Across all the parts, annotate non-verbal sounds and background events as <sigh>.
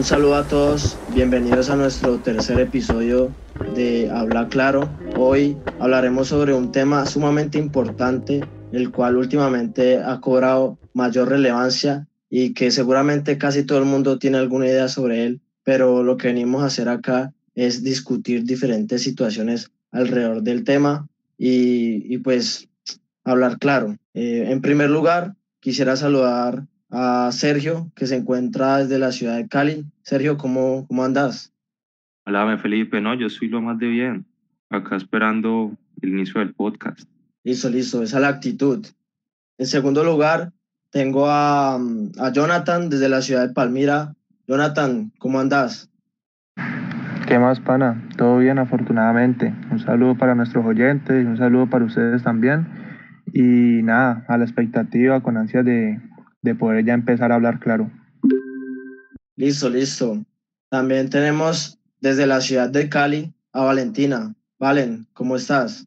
Un saludo a todos, bienvenidos a nuestro tercer episodio de Habla Claro. Hoy hablaremos sobre un tema sumamente importante, el cual últimamente ha cobrado mayor relevancia y que seguramente casi todo el mundo tiene alguna idea sobre él, pero lo que venimos a hacer acá es discutir diferentes situaciones alrededor del tema y, pues hablar claro. Eh, en primer lugar, quisiera saludar a Sergio, que se encuentra desde la ciudad de Cali. Sergio, ¿cómo, cómo andas? Hola, Felipe. No, yo soy lo más de bien. Acá esperando el inicio del podcast. Listo, listo. Esa es la actitud. En segundo lugar, tengo a, a Jonathan desde la ciudad de Palmira. Jonathan, ¿cómo andas? ¿Qué más, pana? Todo bien, afortunadamente. Un saludo para nuestros oyentes y un saludo para ustedes también. Y nada, a la expectativa, con ansias de, de poder ya empezar a hablar claro. Listo, listo. También tenemos desde la ciudad de Cali a Valentina. Valen, ¿cómo estás?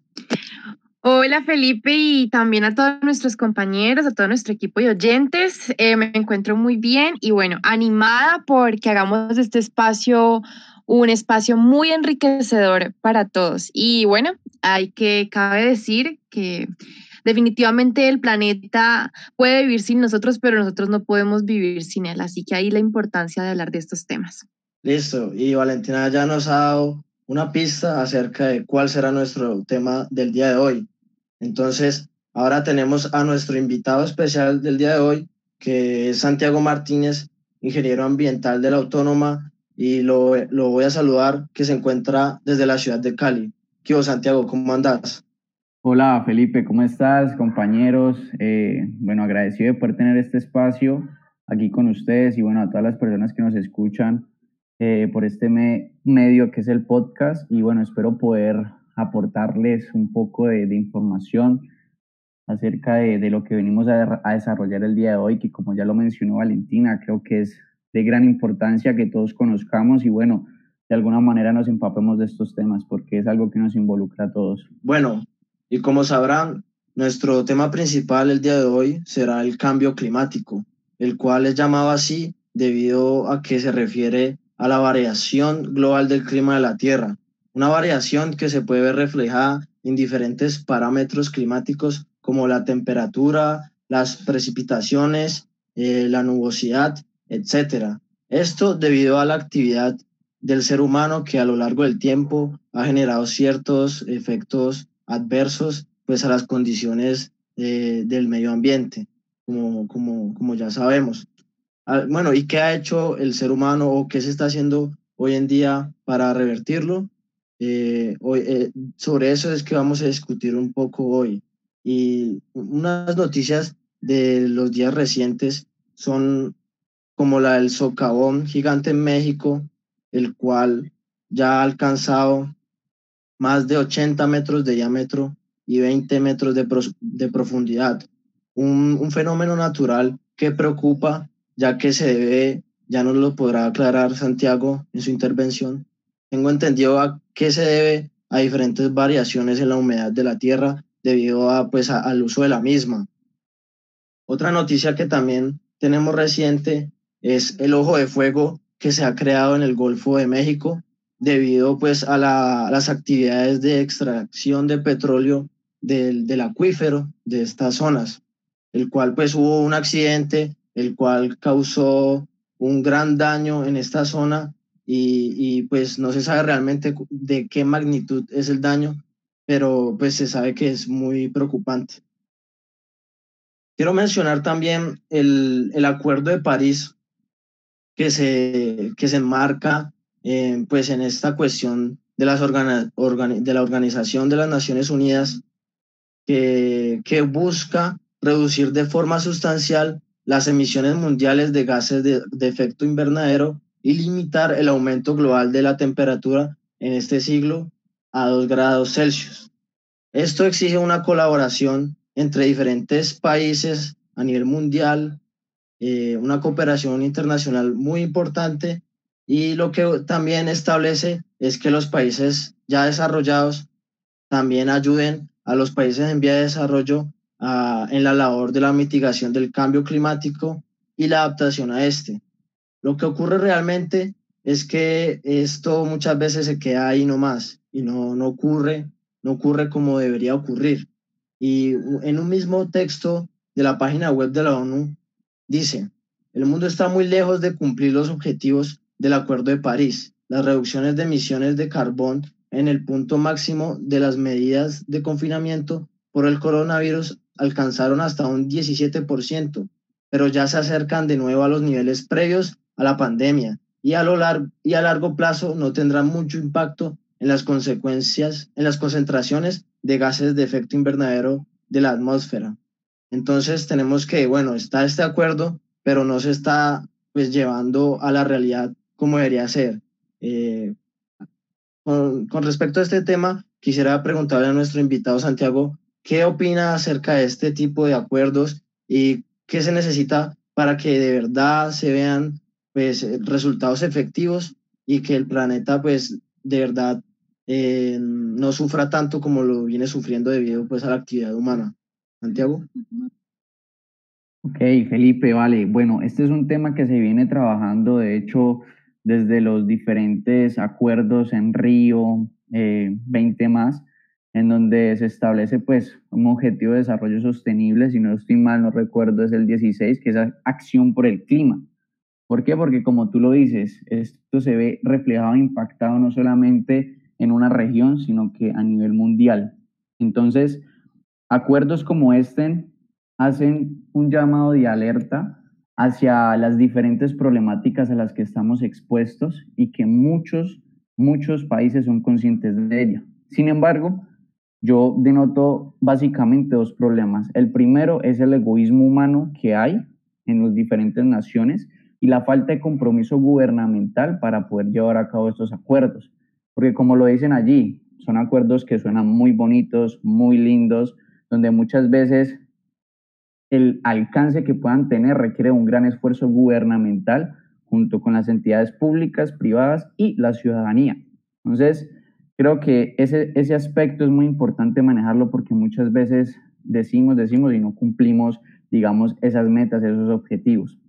Hola Felipe y también a todos nuestros compañeros, a todo nuestro equipo de oyentes. Eh, me encuentro muy bien y bueno, animada porque hagamos este espacio un espacio muy enriquecedor para todos. Y bueno, hay que, cabe decir que definitivamente el planeta puede vivir sin nosotros, pero nosotros no podemos vivir sin él. Así que ahí la importancia de hablar de estos temas. Listo. Y Valentina ya nos ha dado una pista acerca de cuál será nuestro tema del día de hoy. Entonces, ahora tenemos a nuestro invitado especial del día de hoy, que es Santiago Martínez, ingeniero ambiental de la Autónoma, y lo, lo voy a saludar, que se encuentra desde la ciudad de Cali. ¿Qué Santiago? ¿Cómo andas? Hola Felipe, ¿cómo estás? Compañeros, eh, bueno, agradecido de poder tener este espacio aquí con ustedes y bueno, a todas las personas que nos escuchan eh, por este medio que es el podcast y bueno, espero poder aportarles un poco de, información acerca de, de, lo que venimos a, a desarrollar el día de hoy, que como ya lo mencionó Valentina, creo que es de gran importancia que todos conozcamos y bueno, de alguna manera nos empapemos de estos temas porque es algo que nos involucra a todos. Bueno, y como sabrán, nuestro tema principal el día de hoy será el cambio climático, el cual es llamado así debido a que se refiere a la variación global del clima de la Tierra, una variación que se puede ver reflejada en diferentes parámetros climáticos como la temperatura, las precipitaciones, eh, la nubosidad, etc. Esto debido a la actividad del ser humano que a lo largo del tiempo ha generado ciertos efectos adversos pues a las condiciones eh, del medio ambiente, como, como, como ya sabemos. Ah, bueno, ¿y qué ha hecho el ser humano o qué se está haciendo hoy en día para revertirlo? Eh, hoy, eh, sobre eso es que vamos a discutir un poco hoy. Y unas noticias de los días recientes son como la del socavón gigante en México, el cual ya ha alcanzado más de 80 metros de diámetro y 20 metros de, de profundidad. Un, un, fenómeno natural que preocupa, ya que se debe, ya nos lo podrá aclarar Santiago en su intervención, tengo entendido a qué se debe a diferentes variaciones en la humedad de la tierra debido a, pues, al uso de la misma. Otra noticia que también tenemos reciente es el ojo de fuego que se ha creado en el Golfo de México debido pues a, las actividades de extracción de petróleo del, del, acuífero de estas zonas, el cual pues hubo un accidente, el cual causó un gran daño en esta zona y, y pues no se sabe realmente de qué magnitud es el daño, pero pues se sabe que es muy preocupante. Quiero mencionar también el, el Acuerdo de París que se, que se enmarca eh, pues en esta cuestión de, las de la Organización de las Naciones Unidas que, busca reducir de forma sustancial las emisiones mundiales de gases de, de, efecto invernadero y limitar el aumento global de la temperatura en este siglo a 2 grados Celsius. Esto exige una colaboración entre diferentes países a nivel mundial, eh, una cooperación internacional muy importante y lo que también establece es que los países ya desarrollados también ayuden a los países en vía de desarrollo en la labor de la mitigación del cambio climático y la adaptación a este. Lo que ocurre realmente es que esto muchas veces se queda ahí nomás y no, no ocurre, no ocurre como debería ocurrir. Y en un mismo texto de la página web de la ONU dice, el mundo está muy lejos de cumplir los objetivos del Acuerdo de París. Las reducciones de emisiones de carbón en el punto máximo de las medidas de confinamiento por el coronavirus alcanzaron hasta un 17%, pero ya se acercan de nuevo a los niveles previos a la pandemia y a, lo largo, y a largo plazo no tendrán mucho impacto en las consecuencias, en las concentraciones de gases de efecto invernadero de la atmósfera. Entonces tenemos que, bueno, está este acuerdo, pero no se está pues llevando a la realidad como debería ser. Eh, con, respecto a este tema, quisiera preguntarle a nuestro invitado Santiago, ¿qué opina acerca de este tipo de acuerdos y qué se necesita para que de verdad se vean pues, resultados efectivos y que el planeta pues de verdad eh, no sufra tanto como lo viene sufriendo debido pues a la actividad humana? Santiago. Ok, Felipe, vale. Bueno, este es un tema que se viene trabajando, de hecho, desde los diferentes acuerdos en Río, 20 eh, más, en donde se establece pues un objetivo de desarrollo sostenible, si no estoy mal, no recuerdo, es el 16, que es acción por el clima. ¿Por qué? Porque como tú lo dices, esto se ve reflejado, impactado no solamente en una región, sino que a nivel mundial. Entonces, acuerdos como este hacen un llamado de alerta hacia las diferentes problemáticas a las que estamos expuestos y que muchos, muchos países son conscientes de ella. Sin embargo, yo denoto básicamente dos problemas. El primero es el egoísmo humano que hay en las diferentes naciones y la falta de compromiso gubernamental para poder llevar a cabo estos acuerdos. Porque como lo dicen allí, son acuerdos que suenan muy bonitos, muy lindos, donde muchas veces el alcance que puedan tener requiere un gran esfuerzo gubernamental junto con las entidades públicas, privadas y la ciudadanía. Entonces, creo que ese, ese aspecto es muy importante manejarlo porque muchas veces decimos, decimos y no cumplimos, digamos, esas metas, esos objetivos.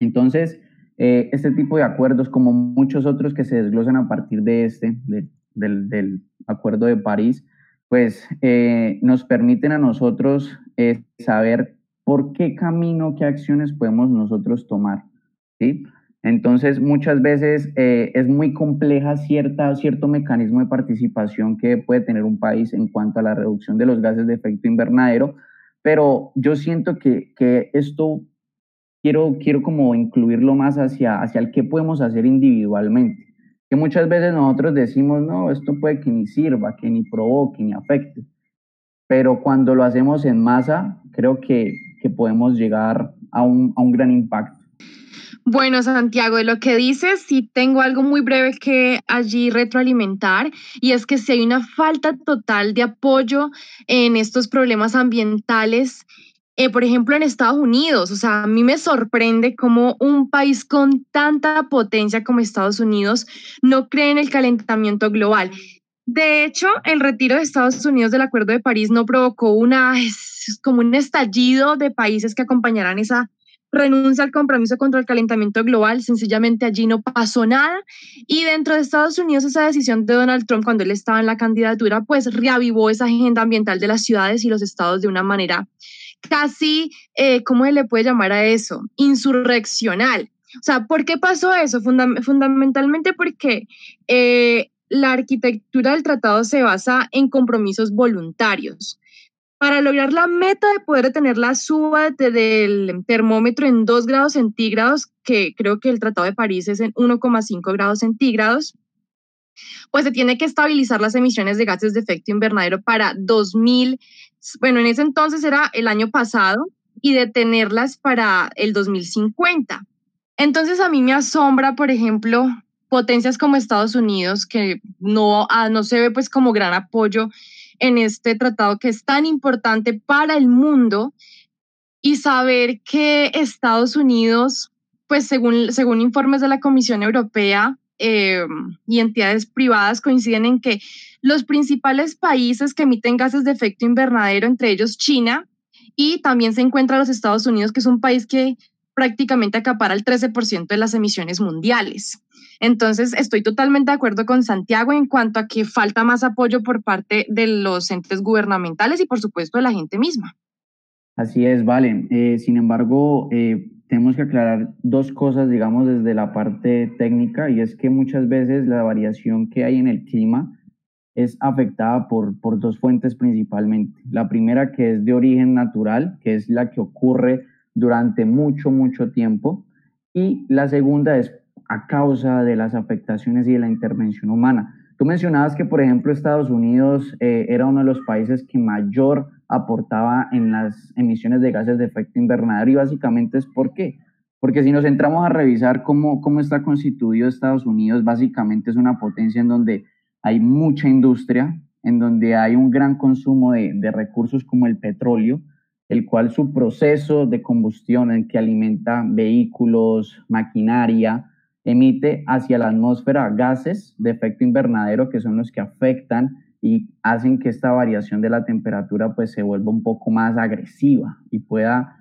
Entonces, eh, este tipo de acuerdos, como muchos otros que se desglosan a partir de este, del, del, Acuerdo de París, pues eh, nos permiten a nosotros eh, saber por qué camino, qué acciones podemos nosotros tomar. ¿sí? Entonces, muchas veces eh, es muy compleja cierta, cierto mecanismo de participación que puede tener un país en cuanto a la reducción de los gases de efecto invernadero, pero yo siento que, que esto quiero, quiero como incluirlo más hacia, hacia el que podemos hacer individualmente. Que muchas veces nosotros decimos, no, esto puede que ni sirva, que ni provoque, ni afecte. Pero cuando lo hacemos en masa, creo que que podemos llegar a un, gran impacto. Bueno, Santiago, de lo que dices, sí tengo algo muy breve que allí retroalimentar y es que si hay una falta total de apoyo en estos problemas ambientales, eh, por ejemplo, en Estados Unidos, o sea, a mí me sorprende cómo un país con tanta potencia como Estados Unidos no cree en el calentamiento global. De hecho, el retiro de Estados Unidos del Acuerdo de París no provocó una, <laughs> como un estallido de países que acompañarán esa renuncia al compromiso contra el calentamiento global. Sencillamente allí no pasó nada. Y dentro de Estados Unidos, esa decisión de Donald Trump cuando él estaba en la candidatura, pues reavivó esa agenda ambiental de las ciudades y los estados de una manera casi, eh, ¿cómo se le puede llamar a eso? Insurreccional. O sea, ¿por qué pasó eso? fundamentalmente porque eh, la arquitectura del tratado se basa en compromisos voluntarios. Para lograr la meta de poder detener la suba del termómetro en 2 grados centígrados, que creo que el Tratado de París es en 1,5 grados centígrados, pues se tiene que estabilizar las emisiones de gases de efecto invernadero para 2000, bueno, en ese entonces era el año pasado, y detenerlas para el 2050. Entonces a mí me asombra, por ejemplo, potencias como Estados Unidos, que no, ah, no se ve pues como gran apoyo en este tratado que es tan importante para el mundo y saber que Estados Unidos, pues según, según informes de la Comisión Europea eh, y entidades privadas coinciden en que los principales países que emiten gases de efecto invernadero, entre ellos China, y también se encuentra los Estados Unidos, que es un país que prácticamente acapara el 13% de las emisiones mundiales. Entonces, estoy totalmente de acuerdo con Santiago en cuanto a que falta más apoyo por parte de los entes gubernamentales y, por supuesto, de la gente misma. Así es, vale. Eh, sin embargo, eh, tenemos que aclarar dos cosas, digamos, desde la parte técnica, y es que muchas veces la variación que hay en el clima es afectada por, por dos fuentes principalmente. La primera que es de origen natural, que es la que ocurre durante mucho, mucho tiempo, y la segunda es a causa de las afectaciones y de la intervención humana. Tú mencionabas que, por ejemplo, Estados Unidos eh, era uno de los países que mayor aportaba en las emisiones de gases de efecto invernadero y básicamente es por qué. Porque si nos entramos a revisar cómo, cómo está constituido Estados Unidos, básicamente es una potencia en donde hay mucha industria, en donde hay un gran consumo de, de recursos como el petróleo, el cual su proceso de combustión en que alimenta vehículos, maquinaria, emite hacia la atmósfera gases de efecto invernadero que son los que afectan y hacen que esta variación de la temperatura pues se vuelva un poco más agresiva y pueda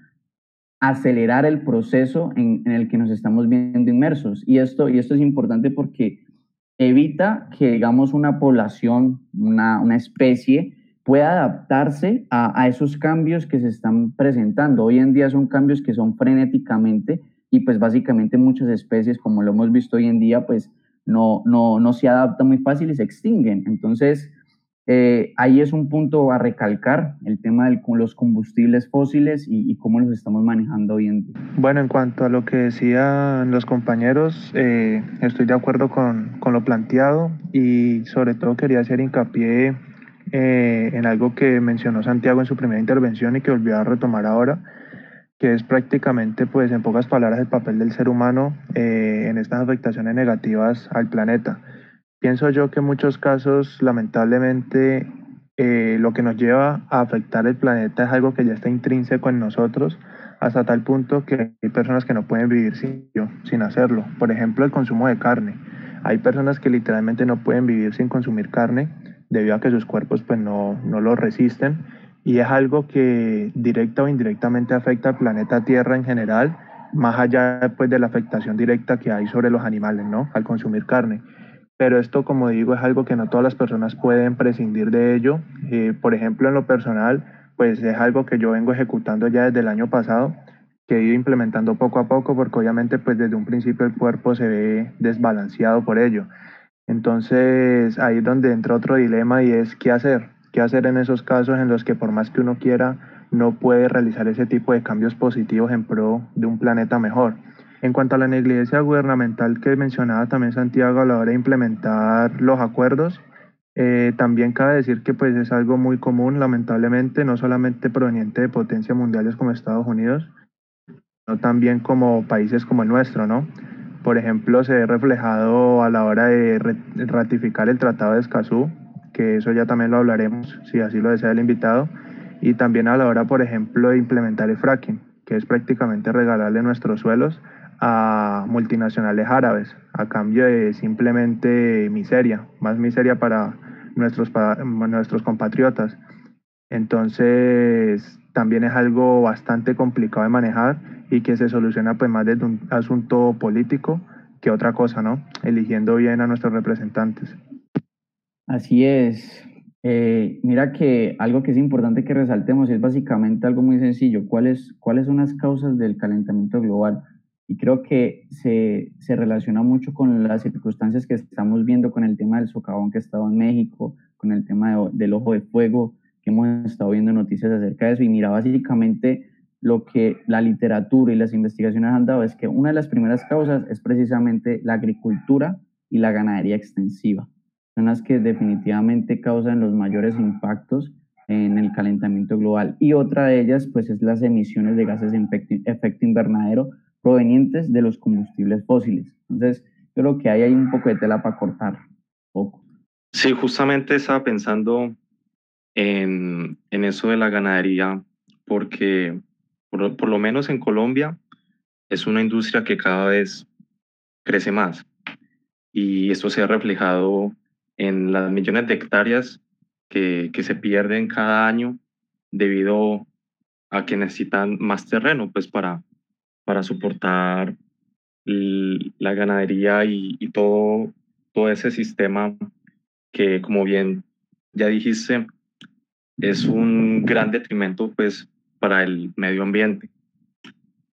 acelerar el proceso en, el que nos estamos viendo inmersos. Y esto, y esto es importante porque evita que, digamos, una población, una, una especie, pueda adaptarse a, a, esos cambios que se están presentando. Hoy en día son cambios que son frenéticamente y pues básicamente muchas especies, como lo hemos visto hoy en día, pues no, no, no se adaptan muy fácil y se extinguen. Entonces, eh, ahí es un punto a recalcar, el tema de los combustibles fósiles y, cómo los estamos manejando hoy en día. Bueno, en cuanto a lo que decían los compañeros, eh, estoy de acuerdo con, con, lo planteado y sobre todo quería hacer hincapié eh, en algo que mencionó Santiago en su primera intervención y que volvió a retomar ahora, que es prácticamente, pues en pocas palabras, el papel del ser humano en estas afectaciones negativas al planeta. Pienso yo que en muchos casos, lamentablemente, eh, lo que nos lleva a afectar el planeta es algo que ya está intrínseco en nosotros, hasta tal punto que hay personas que no pueden vivir sin, sin hacerlo. Por ejemplo, el consumo de carne. Hay personas que literalmente no pueden vivir sin consumir carne debido a que sus cuerpos pues, no, no lo resisten y es algo que directa o indirectamente afecta al planeta Tierra en general, más allá pues, de la afectación directa que hay sobre los animales, ¿no? Al consumir carne pero esto, como digo, es algo que no todas las personas pueden prescindir de ello. Eh, por ejemplo, en lo personal, pues es algo que yo vengo ejecutando ya desde el año pasado, que he ido implementando poco a poco, porque obviamente pues desde un principio el cuerpo se ve desbalanceado por ello. Entonces ahí es donde entra otro dilema y es qué hacer, qué hacer en esos casos en los que por más que uno quiera, no puede realizar ese tipo de cambios positivos en pro de un planeta mejor. En cuanto a la negligencia gubernamental que mencionaba también Santiago a la hora de implementar los acuerdos, eh, también cabe decir que pues es algo muy común, lamentablemente, no solamente proveniente de potencias mundiales como Estados Unidos, sino también como países como el nuestro, ¿no? Por ejemplo, se ve reflejado a la hora de ratificar el Tratado de Escazú, que eso ya también lo hablaremos, si así lo desea el invitado, y también a la hora, por ejemplo, de implementar el fracking, que es prácticamente regalarle nuestros suelos a multinacionales árabes a cambio de simplemente miseria, más miseria para nuestros, para nuestros compatriotas. Entonces, también es algo bastante complicado de manejar y que se soluciona pues más desde un asunto político que otra cosa, ¿no? Eligiendo bien a nuestros representantes. Así es. Eh, mira que algo que es importante que resaltemos es básicamente algo muy sencillo. ¿Cuáles, ¿Cuáles son las causas del calentamiento global? Y creo que se, se, relaciona mucho con las circunstancias que estamos viendo con el tema del socavón que ha estado en México, con el tema del ojo de fuego, que hemos estado viendo noticias acerca de eso. Y mira, básicamente lo que la literatura y las investigaciones han dado es que una de las primeras causas es precisamente la agricultura y la ganadería extensiva. Son las que definitivamente causan los mayores impactos en el calentamiento global. Y otra de ellas, pues, es las emisiones de gases de efecto invernadero, provenientes de los combustibles fósiles. Entonces, creo que ahí hay un poco de tela para cortar. Poco. Sí, justamente estaba pensando en, en eso de la ganadería, porque por, lo menos en Colombia es una industria que cada vez crece más. Y esto se ha reflejado en las millones de hectáreas que, que se pierden cada año debido a que necesitan más terreno pues para para soportar la ganadería y, y, todo, todo ese sistema que, como bien ya dijiste, es un gran detrimento pues, para el medio ambiente.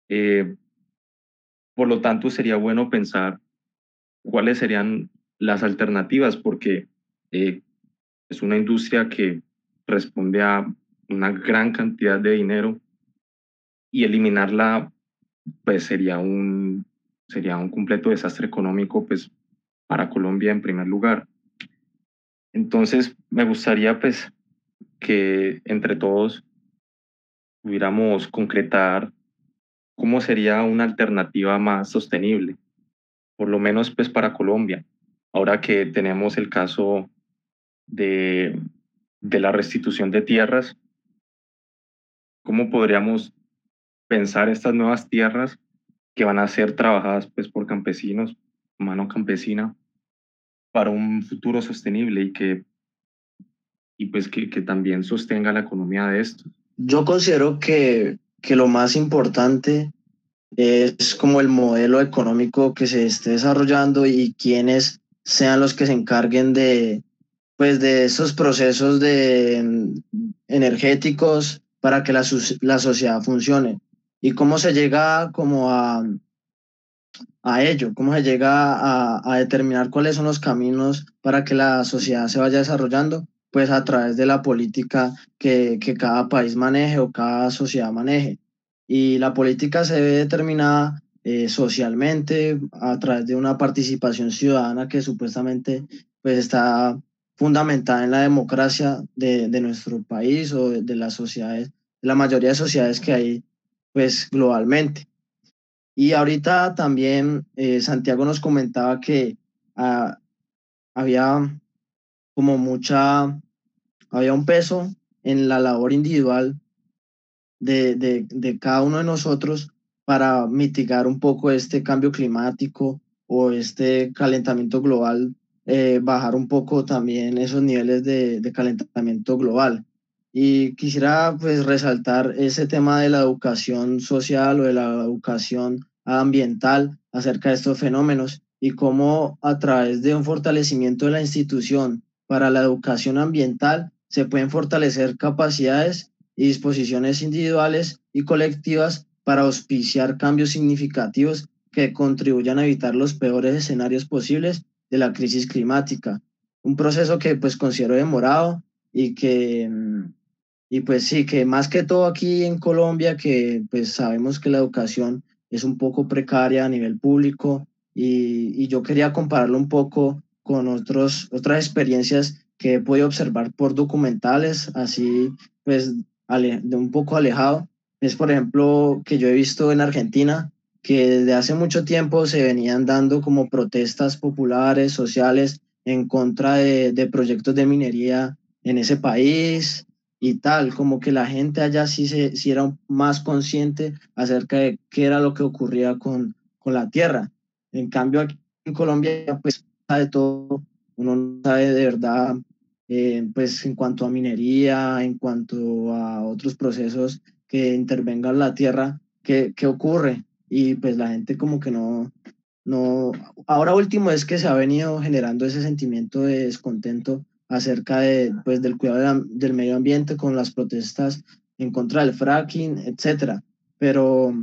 Eh, por lo tanto, sería bueno pensar cuáles serían las alternativas, porque eh, es una industria que responde a una gran cantidad de dinero y eliminarla pues sería un sería un completo desastre económico pues para Colombia en primer lugar. Entonces me gustaría pues que entre todos pudiéramos concretar cómo sería una alternativa más sostenible, por lo menos pues para Colombia. Ahora que tenemos el caso de, de la restitución de tierras, ¿cómo podríamos pensar estas nuevas tierras que van a ser trabajadas pues, por campesinos, mano campesina, para un futuro sostenible y que, y pues que, que también sostenga la economía de esto. Yo considero que, que lo más importante es como el modelo económico que se esté desarrollando y quienes sean los que se encarguen de, pues de esos procesos de energéticos para que la, la sociedad funcione. Y cómo se llega como a, a ello, cómo se llega a, a, determinar cuáles son los caminos para que la sociedad se vaya desarrollando, pues a través de la política que, que cada país maneje o cada sociedad maneje. Y la política se ve determinada eh, socialmente a través de una participación ciudadana que supuestamente pues está fundamentada en la democracia de, de nuestro país o de, las sociedades, de la mayoría de sociedades que hay pues globalmente. Y ahorita también eh, Santiago nos comentaba que ah, había como mucha, había un peso en la labor individual de, de, de, cada uno de nosotros para mitigar un poco este cambio climático o este calentamiento global, eh, bajar un poco también esos niveles de, de calentamiento global. Y quisiera pues resaltar ese tema de la educación social o de la educación ambiental acerca de estos fenómenos y cómo a través de un fortalecimiento de la institución para la educación ambiental se pueden fortalecer capacidades y disposiciones individuales y colectivas para auspiciar cambios significativos que contribuyan a evitar los peores escenarios posibles de la crisis climática. Un proceso que pues considero demorado y que mm, y pues sí, que más que todo aquí en Colombia, que pues sabemos que la educación es un poco precaria a nivel público y, y yo quería compararlo un poco con otros, otras experiencias que he podido observar por documentales, así pues de un poco alejado. Es por ejemplo que yo he visto en Argentina que desde hace mucho tiempo se venían dando como protestas populares, sociales, en contra de, de proyectos de minería en ese país, y tal, como que la gente allá sí, se, sí era más consciente acerca de qué era lo que ocurría con, con la tierra. En cambio, aquí en Colombia, pues sabe todo, uno no sabe de verdad, eh, pues en cuanto a minería, en cuanto a otros procesos que intervengan la tierra, qué, qué ocurre. Y pues la gente como que no, no, ahora último es que se ha venido generando ese sentimiento de descontento acerca de, pues, del cuidado del medio ambiente con las protestas en contra del fracking, etcétera. Pero,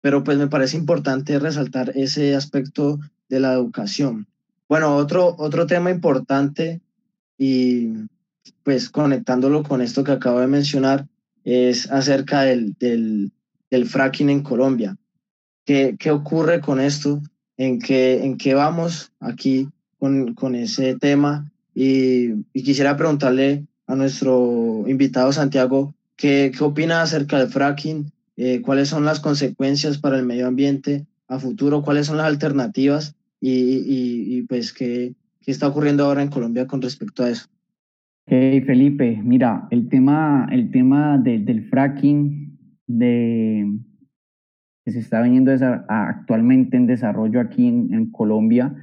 pero pues me parece importante resaltar ese aspecto de la educación. Bueno, otro, otro tema importante y pues conectándolo con esto que acabo de mencionar es acerca del, del, del fracking en Colombia. ¿Qué, ¿Qué ocurre con esto? ¿En qué, en qué vamos aquí con, con ese tema? Y, quisiera preguntarle a nuestro invitado Santiago qué, qué opina acerca del fracking, eh, cuáles son las consecuencias para el medio ambiente a futuro, cuáles son las alternativas y, y, y pues qué, qué está ocurriendo ahora en Colombia con respecto a eso. Hey Felipe, mira, el tema, el tema de, del fracking de, que se está viniendo actualmente en desarrollo aquí en, en Colombia,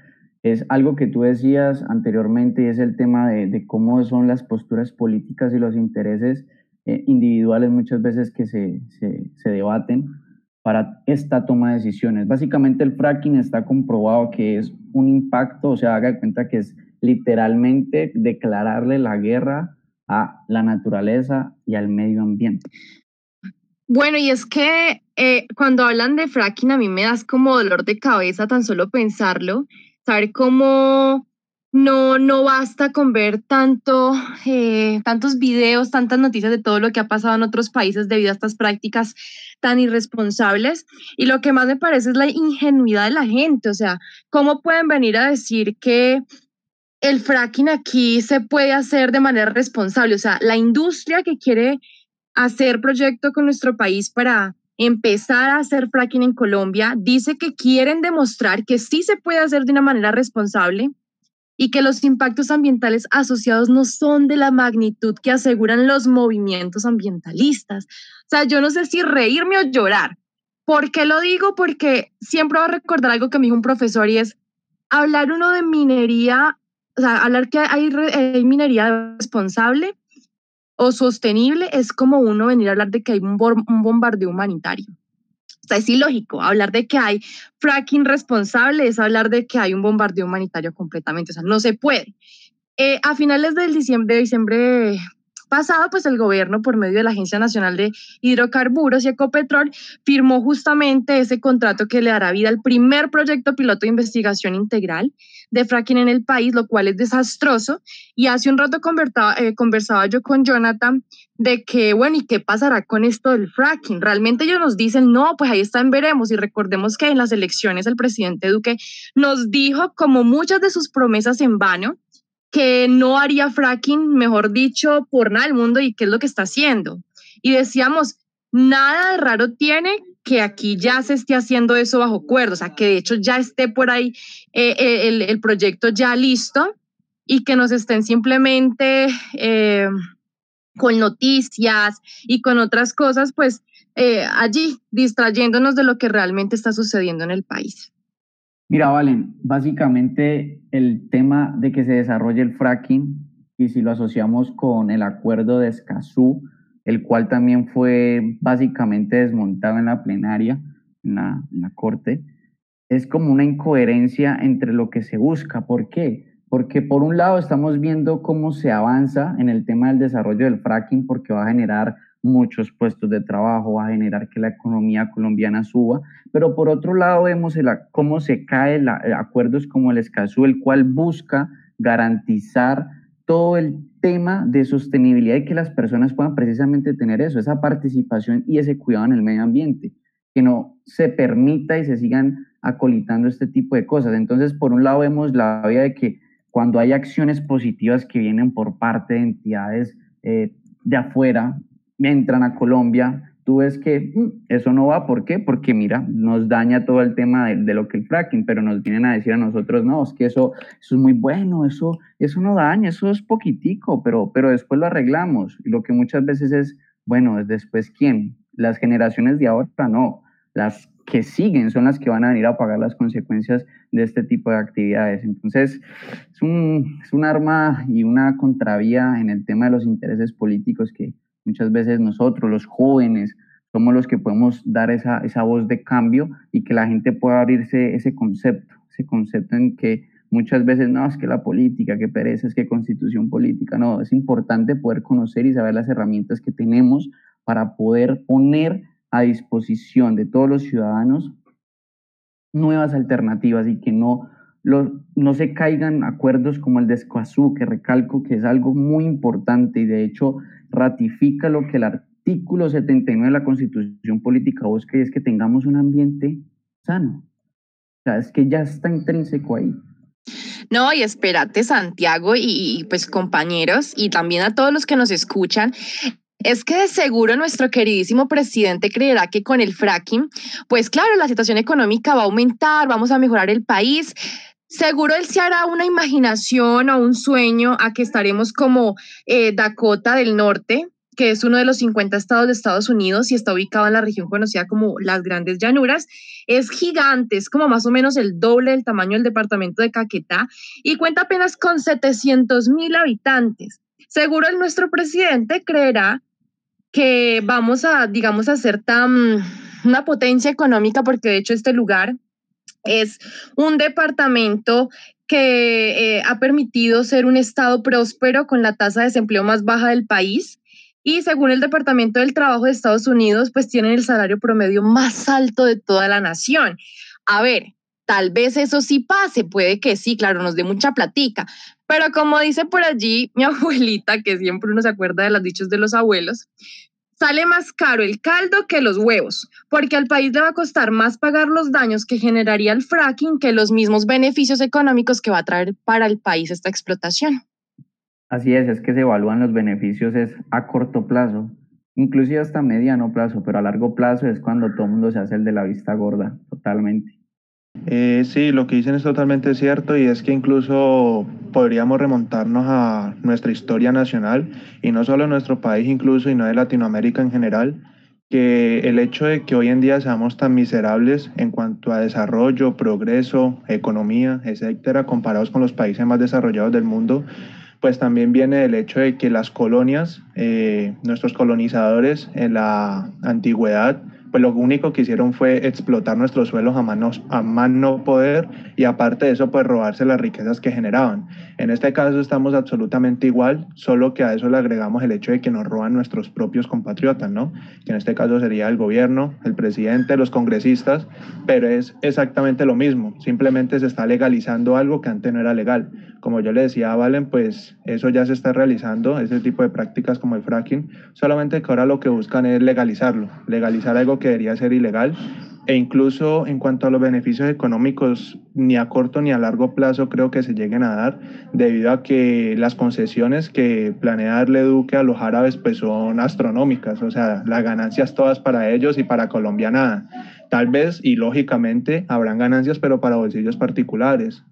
es algo que tú decías anteriormente y es el tema de, de cómo son las posturas políticas y los intereses eh, individuales muchas veces que se, se, se, debaten para esta toma de decisiones. Básicamente el fracking está comprobado que es un impacto, o sea, haga cuenta que es literalmente declararle la guerra a la naturaleza y al medio ambiente. Bueno, y es que eh, cuando hablan de fracking a mí me das como dolor de cabeza tan solo pensarlo, saber cómo no, no basta con ver tanto, eh, tantos videos, tantas noticias de todo lo que ha pasado en otros países debido a estas prácticas tan irresponsables. Y lo que más me parece es la ingenuidad de la gente. O sea, ¿cómo pueden venir a decir que el fracking aquí se puede hacer de manera responsable? O sea, la industria que quiere hacer proyecto con nuestro país para empezar a hacer fracking en Colombia dice que quieren demostrar que sí se puede hacer de una manera responsable y que los impactos ambientales asociados no son de la magnitud que aseguran los movimientos ambientalistas. O sea, yo no sé si reírme o llorar. ¿Por qué lo digo? Porque siempre voy a recordar algo que me dijo un profesor y es hablar uno de minería, o sea, hablar que hay, hay minería responsable o sostenible es como uno venir a hablar de que hay un, un bombardeo humanitario sea, es ilógico. Hablar de que hay fracking responsable es hablar de que hay un bombardeo humanitario completamente. O sea, no se puede. Eh, a finales del diciembre, diciembre pasado, pues el gobierno, por medio de la Agencia Nacional de Hidrocarburos y Ecopetrol, firmó justamente ese contrato que le dará vida al primer proyecto piloto de investigación integral de fracking en el país, lo cual es desastroso. Y hace un rato eh, conversaba yo con Jonathan de que, bueno, ¿y qué pasará con esto del fracking? Realmente ellos nos dicen, no, pues ahí están, veremos. Y recordemos que en las elecciones el presidente Duque nos dijo, como muchas de sus promesas en vano, que no haría fracking, mejor dicho, por nada del mundo y qué es lo que está haciendo. Y decíamos, nada de raro tiene que aquí ya se esté haciendo eso bajo cuerda, o sea, que de hecho ya esté por ahí eh, eh, el, proyecto ya listo y que nos estén simplemente eh, con noticias y con otras cosas, pues allí distrayéndonos de lo que realmente está sucediendo en el país. Mira, Valen, básicamente el tema de que se desarrolle el fracking y si lo asociamos con el acuerdo de Escazú, el cual también fue básicamente desmontado en la plenaria, en la, en la corte, es como una incoherencia entre lo que se busca. ¿Por qué? Porque por un lado estamos viendo cómo se avanza en el tema del desarrollo del fracking porque va a generar muchos puestos de trabajo, va a generar que la economía colombiana suba, pero por otro lado vemos cómo se caen acuerdos como el Escazú, el cual busca garantizar todo el tema de sostenibilidad y que las personas puedan precisamente tener eso, esa participación y ese cuidado en el medio ambiente, que no se permita y se sigan acolitando este tipo de cosas. Entonces, por un lado vemos la vía de que cuando hay acciones positivas que vienen por parte de entidades eh, de afuera, entran a Colombia, tú ves que mm, eso no va. ¿Por qué? Porque mira, nos daña todo el tema de, lo que el fracking, pero nos vienen a decir a nosotros, no, es que eso, eso es muy bueno, eso, eso no daña, eso es poquitico, pero, pero después lo arreglamos. Lo que muchas veces es, bueno, después quién? Las generaciones de ahora no, las que siguen son las que van a venir a pagar las consecuencias de este tipo de actividades. Entonces, es un, es un arma y una contravía en el tema de los intereses políticos que Muchas veces nosotros, los jóvenes, somos los que podemos dar esa, esa voz de cambio y que la gente pueda abrirse ese concepto, ese concepto en que muchas veces no, es que la política, que pereza, es que constitución política, no, es importante poder conocer y saber las herramientas que tenemos para poder poner a disposición de todos los ciudadanos nuevas alternativas y que no, no se caigan acuerdos como el de Escazú, que recalco que es algo muy importante y de hecho ratifica lo que el artículo 79 de la Constitución Política busca y es que tengamos un ambiente sano. O sea, es que ya está intrínseco ahí. No, y espérate, Santiago y, pues compañeros, y también a todos los que nos escuchan, es que de seguro nuestro queridísimo presidente creerá que con el fracking, pues claro, la situación económica va a aumentar, vamos a mejorar el país, Seguro él se hará una imaginación o un sueño a que estaremos como eh, Dakota del Norte, que es uno de los 50 estados de Estados Unidos y está ubicado en la región conocida como las Grandes Llanuras. Es gigante, es como más o menos el doble del tamaño del departamento de Caquetá y cuenta apenas con 700 mil habitantes. Seguro el nuestro presidente creerá que vamos a, digamos, a ser tan una potencia económica porque de hecho este lugar es un departamento que eh, ha permitido ser un estado próspero con la tasa de desempleo más baja del país. Y según el Departamento del Trabajo de Estados Unidos, pues tienen el salario promedio más alto de toda la nación. A ver, tal vez eso sí pase, puede que sí, claro, nos dé mucha platica. Pero como dice por allí mi <laughs> abuelita, que siempre uno se acuerda de los dichos de los abuelos, sale más caro el caldo que los huevos, porque al país le va a costar más pagar los daños que generaría el fracking que los mismos beneficios económicos que va a traer para el país esta explotación. Así es, es que se evalúan los beneficios es a corto plazo, inclusive hasta mediano plazo, pero a largo plazo es cuando todo el mundo se hace el de la vista gorda, totalmente. Eh, sí, lo que dicen es totalmente cierto y es que incluso podríamos remontarnos a nuestra historia nacional y no solo en nuestro país incluso y no de Latinoamérica en general, que el hecho de que hoy en día seamos tan miserables en cuanto a desarrollo, progreso, economía, etcétera, comparados con los países más desarrollados del mundo, pues también viene del hecho de que las colonias, eh, nuestros colonizadores en la antigüedad, pues lo único que hicieron fue explotar nuestros suelos a, manos, a mano poder y aparte de eso, pues robarse las riquezas que generaban. En este caso estamos absolutamente igual, solo que a eso le agregamos el hecho de que nos roban nuestros propios compatriotas, ¿no? Que en este caso sería el gobierno, el presidente, los congresistas, pero es exactamente lo mismo, simplemente se está legalizando algo que antes no era legal. Como yo le decía a Valen, pues eso ya se está realizando, ese tipo de prácticas como el fracking, solamente que ahora lo que buscan es legalizarlo, legalizar algo que debería ser ilegal e incluso en cuanto a los beneficios económicos, ni a corto ni a largo plazo creo que se lleguen a dar, debido a que las concesiones que planea darle Duque a los árabes pues son astronómicas, o sea, las ganancias todas para ellos y para Colombia nada. Tal vez y lógicamente habrán ganancias, pero para bolsillos particulares.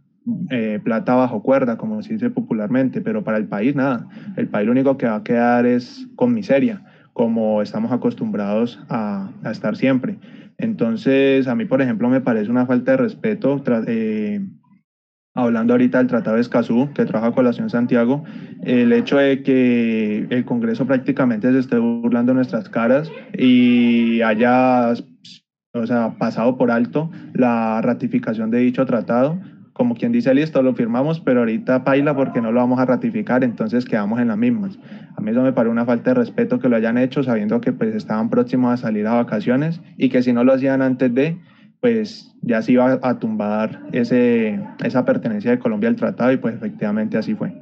Eh, plata bajo cuerda, como se dice popularmente, pero para el país nada. El país lo único que va a quedar es con miseria como estamos acostumbrados a, estar siempre. Entonces, a mí, por ejemplo, me parece una falta de respeto, eh, hablando ahorita del Tratado de Escazú, que trabaja Colación Santiago, el hecho de que el Congreso prácticamente se esté burlando nuestras caras y haya o sea, pasado por alto la ratificación de dicho tratado, como quien dice, listo, lo firmamos, pero ahorita paila porque no lo vamos a ratificar, entonces quedamos en las mismas. A mí eso me parece una falta de respeto que lo hayan hecho sabiendo que pues estaban próximos a salir a vacaciones y que si no lo hacían antes de, pues ya se iba a tumbar ese, esa pertenencia de Colombia al tratado y pues efectivamente así fue.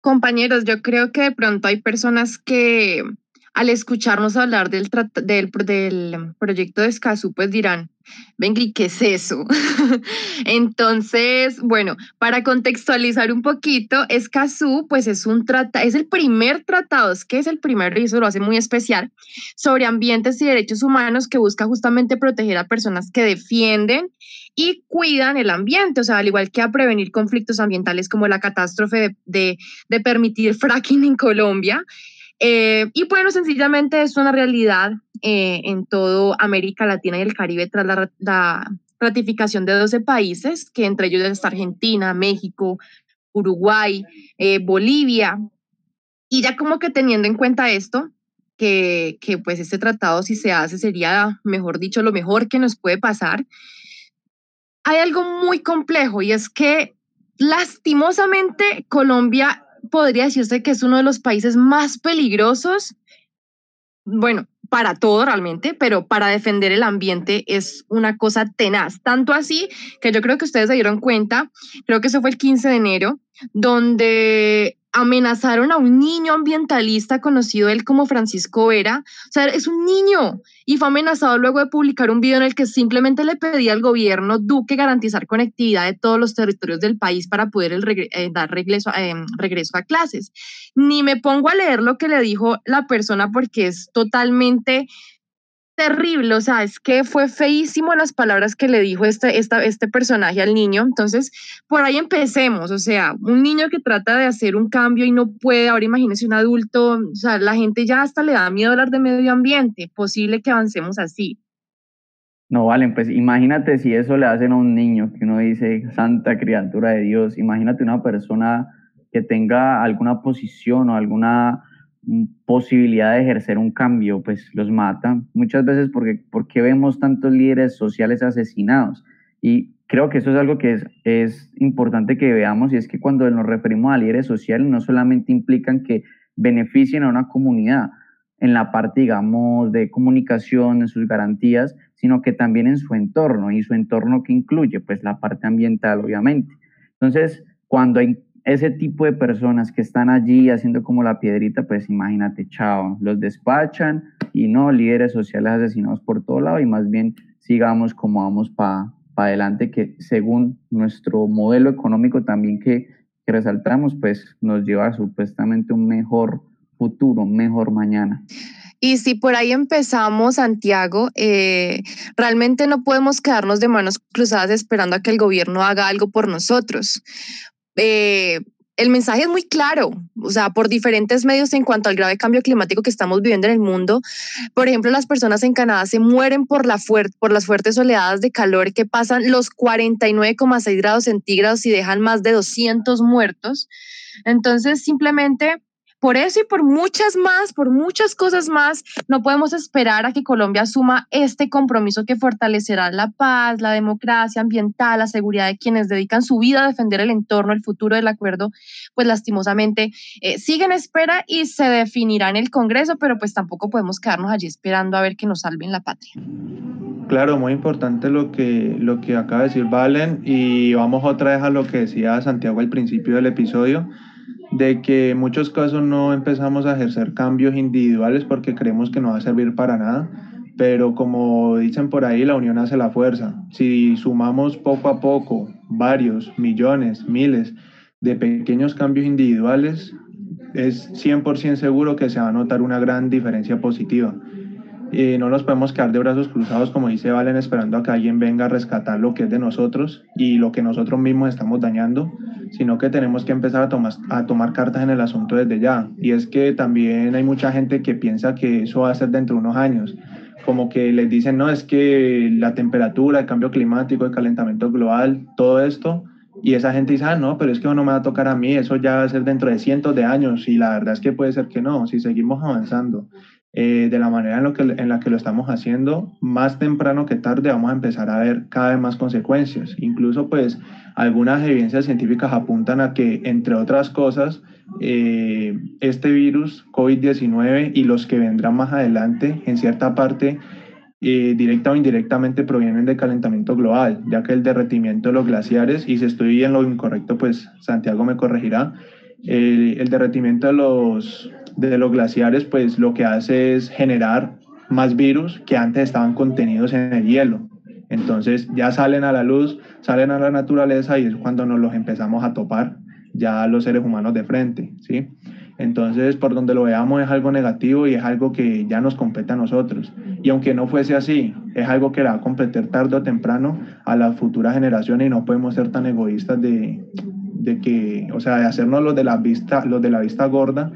Compañeros, yo creo que de pronto hay personas que al escucharnos hablar del, del, proyecto de Escazú, pues dirán, venga, ¿y qué es eso? <laughs> Entonces, bueno, para contextualizar un poquito, Escazú, pues es un trata es el primer tratado, es que es el primero y eso lo hace muy especial, sobre ambientes y derechos humanos que busca justamente proteger a personas que defienden y cuidan el ambiente, o sea, al igual que a prevenir conflictos ambientales como la catástrofe de, de permitir fracking en Colombia. Eh, y bueno, sencillamente es una realidad eh, en toda América Latina y el Caribe tras la, ratificación de 12 países, que entre ellos está Argentina, México, Uruguay, eh, Bolivia. Y ya como que teniendo en cuenta esto, que, que pues este tratado si se hace sería, mejor dicho, lo mejor que nos puede pasar, hay algo muy complejo y es que lastimosamente Colombia podría decirse que es uno de los países más peligrosos, bueno, para todo realmente, pero para defender el ambiente es una cosa tenaz. Tanto así que yo creo que ustedes se dieron cuenta, creo que eso fue el 15 de enero, donde amenazaron a un niño ambientalista conocido él como Francisco Vera. O sea, es un niño y fue amenazado luego de publicar un video en el que simplemente le pedía al gobierno Duque garantizar conectividad de todos los territorios del país para poder eh, dar eh, regreso a clases. Ni me pongo a leer lo que le dijo la persona porque es totalmente terrible, o sea, es que fue feísimo las palabras que le dijo este, este personaje al niño. Entonces, por ahí empecemos, o sea, un niño que trata de hacer un cambio y no puede, ahora imagínese un adulto, o sea, la gente ya hasta le da miedo hablar de medio ambiente, posible que avancemos así. No, valen, pues imagínate si eso le hacen a un niño, que uno dice, santa criatura de Dios, imagínate una persona que tenga alguna posición o alguna posibilidad de ejercer un cambio, pues los mata. Muchas veces porque, porque vemos tantos líderes sociales asesinados. Y creo que eso es algo que es, es importante que veamos y es que cuando nos referimos a líderes sociales no solamente implican que beneficien a una comunidad en la parte, digamos, de comunicación, en sus garantías, sino que también en su entorno y su entorno que incluye, pues la parte ambiental, obviamente. Entonces, cuando hay ese tipo de personas que están allí haciendo como la piedrita, pues imagínate, chao, los despachan y no líderes sociales asesinados por todo lado y más bien sigamos como vamos para adelante, que según nuestro modelo económico también que, que resaltamos, pues nos lleva supuestamente un mejor futuro, un mejor mañana. Y si por ahí empezamos, Santiago, eh, realmente no podemos quedarnos de manos cruzadas esperando a que el gobierno haga algo por nosotros. Eh, el mensaje es muy claro, o sea, por diferentes medios en cuanto al grave cambio climático que estamos viviendo en el mundo. Por ejemplo, las personas en Canadá se mueren por, la por las fuertes oleadas de calor que pasan los 49,6 grados centígrados y dejan más de 200 muertos. Entonces, simplemente por eso y por muchas más, por muchas cosas más, no podemos esperar a que Colombia asuma este compromiso que fortalecerá la paz, la democracia ambiental, la seguridad de quienes dedican su vida a defender el entorno, el futuro del acuerdo, pues lastimosamente eh, sigue en espera y se definirá en el Congreso, pero pues tampoco podemos quedarnos allí esperando a ver que nos salven la patria. Claro, muy importante lo que, lo que acaba de decir Valen y vamos otra vez a lo que decía Santiago al principio del episodio de que en muchos casos no empezamos a ejercer cambios individuales porque creemos que no va a servir para nada, pero como dicen por ahí, la unión hace la fuerza. Si sumamos poco a poco varios, millones, miles de pequeños cambios individuales, es 100% seguro que se va a notar una gran diferencia positiva. Y no nos podemos quedar de brazos cruzados, como dice Valen, esperando a que alguien venga a rescatar lo que es de nosotros y lo que nosotros mismos estamos dañando sino que tenemos que empezar a tomar, a tomar cartas en el asunto desde ya. Y es que también hay mucha gente que piensa que eso va a ser dentro de unos años. Como que les dicen, no, es que la temperatura, el cambio climático, el calentamiento global, todo esto. Y esa gente dice, ah, no, pero es que no me va a tocar a mí, eso ya va a ser dentro de cientos de años. Y la verdad es que puede ser que no, si seguimos avanzando. Eh, de la manera en, lo que, en la que lo estamos haciendo, más temprano que tarde vamos a empezar a ver cada vez más consecuencias. Incluso pues algunas evidencias científicas apuntan a que, entre otras cosas, eh, este virus COVID-19 y los que vendrán más adelante, en cierta parte, eh, directa o indirectamente provienen del calentamiento global, ya que el derretimiento de los glaciares, y si estoy en lo incorrecto, pues Santiago me corregirá, el derretimiento de los de los glaciares, pues lo que hace es generar más virus que antes estaban contenidos en el hielo. Entonces ya salen a la luz, salen a la naturaleza y es cuando nos los empezamos a topar ya los seres humanos de frente, ¿sí? Entonces, por donde lo veamos es algo negativo y es algo que ya nos compete a nosotros. Y aunque no fuese así, es algo que va a competir tarde o temprano a las futuras generaciones y no podemos ser tan egoístas de, de que, o sea, de hacernos los de la vista, los de la vista gorda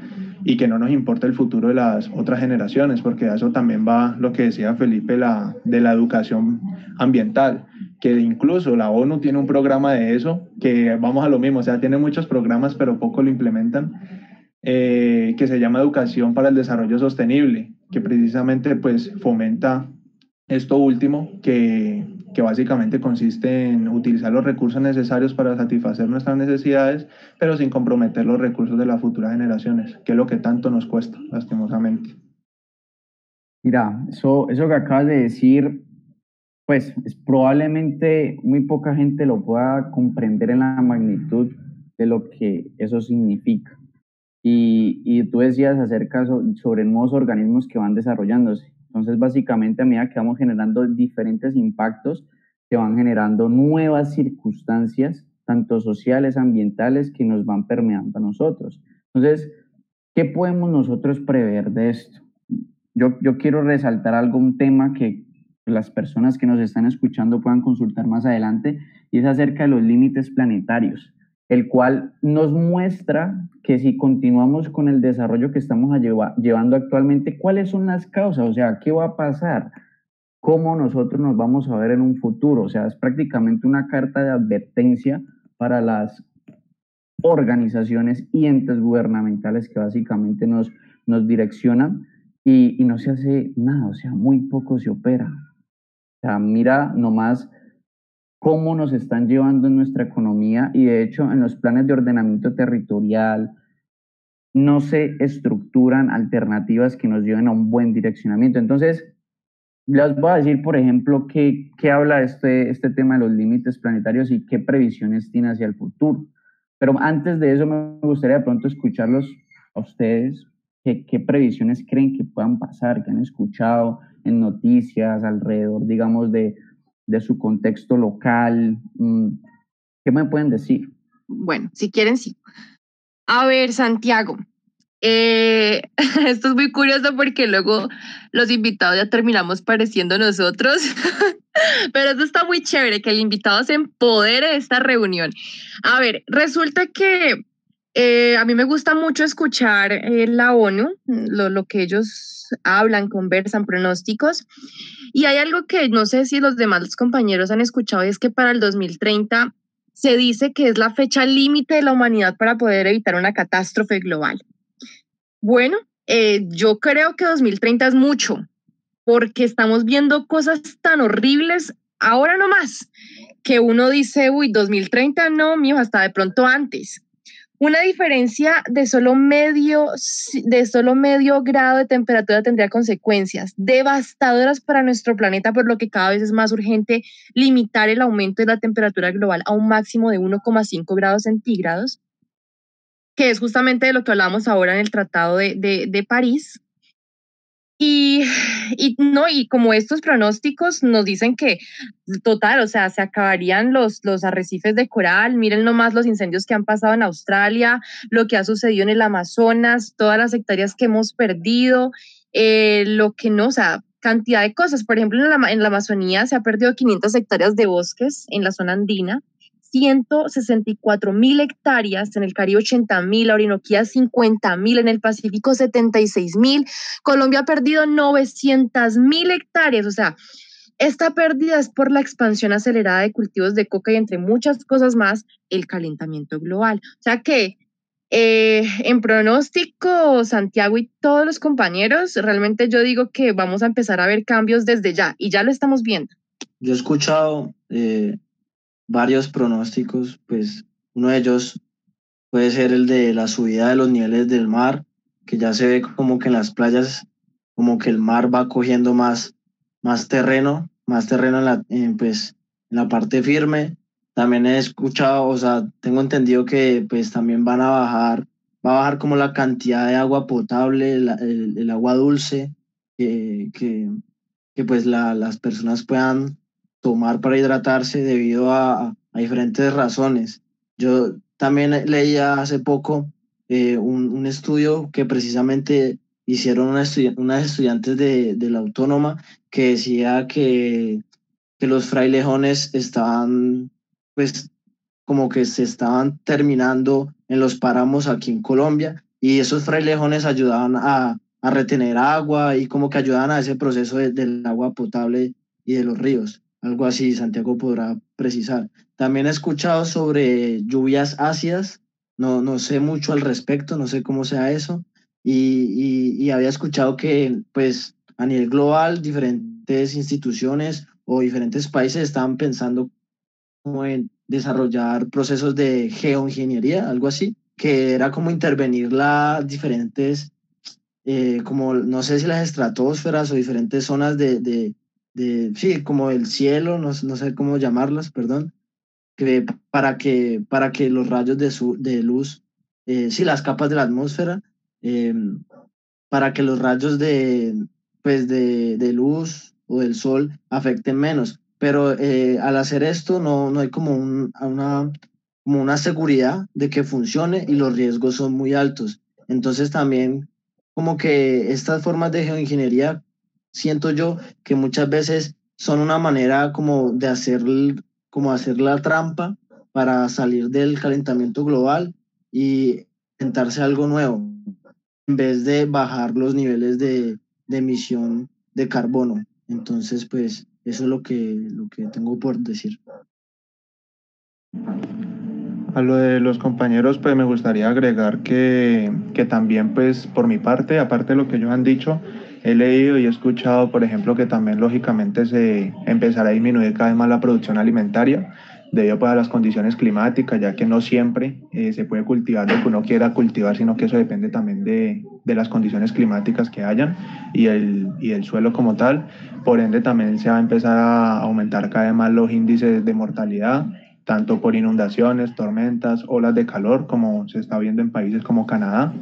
y que no nos importa el futuro de las otras generaciones, porque a eso también va lo que decía Felipe la, de la educación ambiental, que incluso la ONU tiene un programa de eso, que vamos a lo mismo, o sea, tiene muchos programas, pero poco lo implementan, eh, que se llama Educación para el Desarrollo Sostenible, que precisamente pues fomenta esto último, que que básicamente consiste en utilizar los recursos necesarios para satisfacer nuestras necesidades, pero sin comprometer los recursos de las futuras generaciones, que es lo que tanto nos cuesta, lastimosamente. Mira, eso, eso que acabas de decir, pues es probablemente muy poca gente lo pueda comprender en la magnitud de lo que eso significa. Y, y tú decías acerca sobre nuevos organismos que van desarrollándose. Entonces, básicamente, a medida que vamos generando diferentes impactos, se van generando nuevas circunstancias, tanto sociales, ambientales, que nos van permeando a nosotros. Entonces, ¿qué podemos nosotros prever de esto? Yo, quiero resaltar algún tema que las personas que nos están escuchando puedan consultar más adelante, y es acerca de los límites planetarios el cual nos muestra que si continuamos con el desarrollo que estamos llevando actualmente, cuáles son las causas, o sea, qué va a pasar, cómo nosotros nos vamos a ver en un futuro, o sea, es prácticamente una carta de advertencia para las organizaciones y entes gubernamentales que básicamente nos, nos direccionan y, y no se hace nada, o sea, muy poco se opera. O sea, mira nomás cómo nos están llevando en nuestra economía y de hecho en los planes de ordenamiento territorial no se estructuran alternativas que nos lleven a un buen direccionamiento. Entonces, les voy a decir, por ejemplo, qué, qué habla este, este tema de los límites planetarios y qué previsiones tiene hacia el futuro. Pero antes de eso me gustaría de pronto escucharlos a ustedes, qué, qué previsiones creen que puedan pasar, que han escuchado en noticias alrededor, digamos, de, de su contexto local. Mm, ¿Qué me pueden decir? Bueno, si quieren, sí. A ver, Santiago, eh, <laughs> esto es muy curioso porque luego los invitados ya terminamos pareciendo nosotros, <laughs> pero esto está muy chévere, que el invitado se empodere de esta reunión. A ver, resulta que eh, a mí me gusta mucho escuchar eh, la ONU, lo, que ellos hablan, conversan, pronósticos, y hay algo que no sé si los demás compañeros han escuchado, es que para el 2030 se dice que es la fecha límite de la humanidad para poder evitar una catástrofe global. Bueno, eh, yo creo que 2030 es mucho, porque estamos viendo cosas tan horribles ahora nomás, que uno dice, uy, 2030 no, mío, hasta de pronto antes. Una diferencia de solo medio, de solo medio grado de temperatura tendría consecuencias devastadoras para nuestro planeta, por lo que cada vez es más urgente limitar el aumento de la temperatura global a un máximo de 1,5 grados centígrados, que es justamente de lo que hablamos ahora en el Tratado de, de, de París, y, y, no, y como estos pronósticos nos dicen que total, o sea, se acabarían los, los arrecifes de coral, miren nomás los incendios que han pasado en Australia, lo que ha sucedido en el Amazonas, todas las hectáreas que hemos perdido, eh, lo que no, o sea, cantidad de cosas. Por ejemplo, en la, en la Amazonía se ha perdido 500 hectáreas de bosques en la zona andina, 164 mil hectáreas, en el Caribe 80 mil, la Orinoquía 50 mil, en el Pacífico 76 mil, Colombia ha perdido 900 mil hectáreas, o sea, esta pérdida es por la expansión acelerada de cultivos de coca y entre muchas cosas más, el calentamiento global. O sea que eh, en pronóstico, Santiago y todos los compañeros, realmente yo digo que vamos a empezar a ver cambios desde ya y ya lo estamos viendo. Yo he escuchado eh, varios pronósticos, pues uno de ellos puede ser el de la subida de los niveles del mar, que ya se ve como que en las playas, como que el mar va cogiendo más, más terreno, más terreno en la, pues, en la parte firme. También he escuchado, o sea, tengo entendido que pues también van a bajar, va a bajar como la cantidad de agua potable, el, el, agua dulce, que, que, pues la, las personas puedan tomar para hidratarse debido a, diferentes razones. Yo también leía hace poco eh, un, estudio que precisamente hicieron una unas estudiantes de, la autónoma que decía que, los frailejones estaban, pues, como que se estaban terminando en los páramos aquí en Colombia y esos frailejones ayudaban a, retener agua y como que ayudaban a ese proceso de, del agua potable y de los ríos algo así, Santiago podrá precisar. También he escuchado sobre lluvias ácidas, no, no sé mucho al respecto, no sé cómo sea eso, y, y, había escuchado que pues a nivel global diferentes instituciones o diferentes países estaban pensando como en desarrollar procesos de geoingeniería, algo así, que era como intervenir las diferentes, eh, como no sé si las estratosferas o diferentes zonas de, de, de, sí, como el cielo, no, no sé cómo llamarlas, perdón, que para, que, para que los rayos de, su, de luz, eh, sí, las capas de la atmósfera, eh, para que los rayos de, pues de, de, luz o del sol afecten menos. Pero eh, al hacer esto no, no hay como, un, una, como una seguridad de que funcione y los riesgos son muy altos. Entonces también como que estas formas de geoingenieía siento yo que muchas veces son una manera como de hacer, como hacer la trampa para salir del calentamiento global y intentarse algo nuevo, en vez de bajar los niveles de, de emisión de carbono. Entonces, pues eso es lo que, lo que tengo por decir. a lo de los compañeros, pues me gustaría agregar que, que también, pues por mi parte, aparte de lo que ellos han dicho, he leído y he escuchado, por ejemplo, que también lógicamente se empezará a disminuir cada vez más la producción alimentaria debido pues, a las condiciones climáticas, ya que no siempre eh, se puede cultivar lo que uno quiera cultivar, sino que eso depende también de, de las condiciones climáticas que hayan y el, y el suelo como tal. Por ende, también se va a empezar a aumentar cada vez más los índices de mortalidad, tanto por inundaciones, tormentas, olas de calor, como se está viendo en países como Canadá.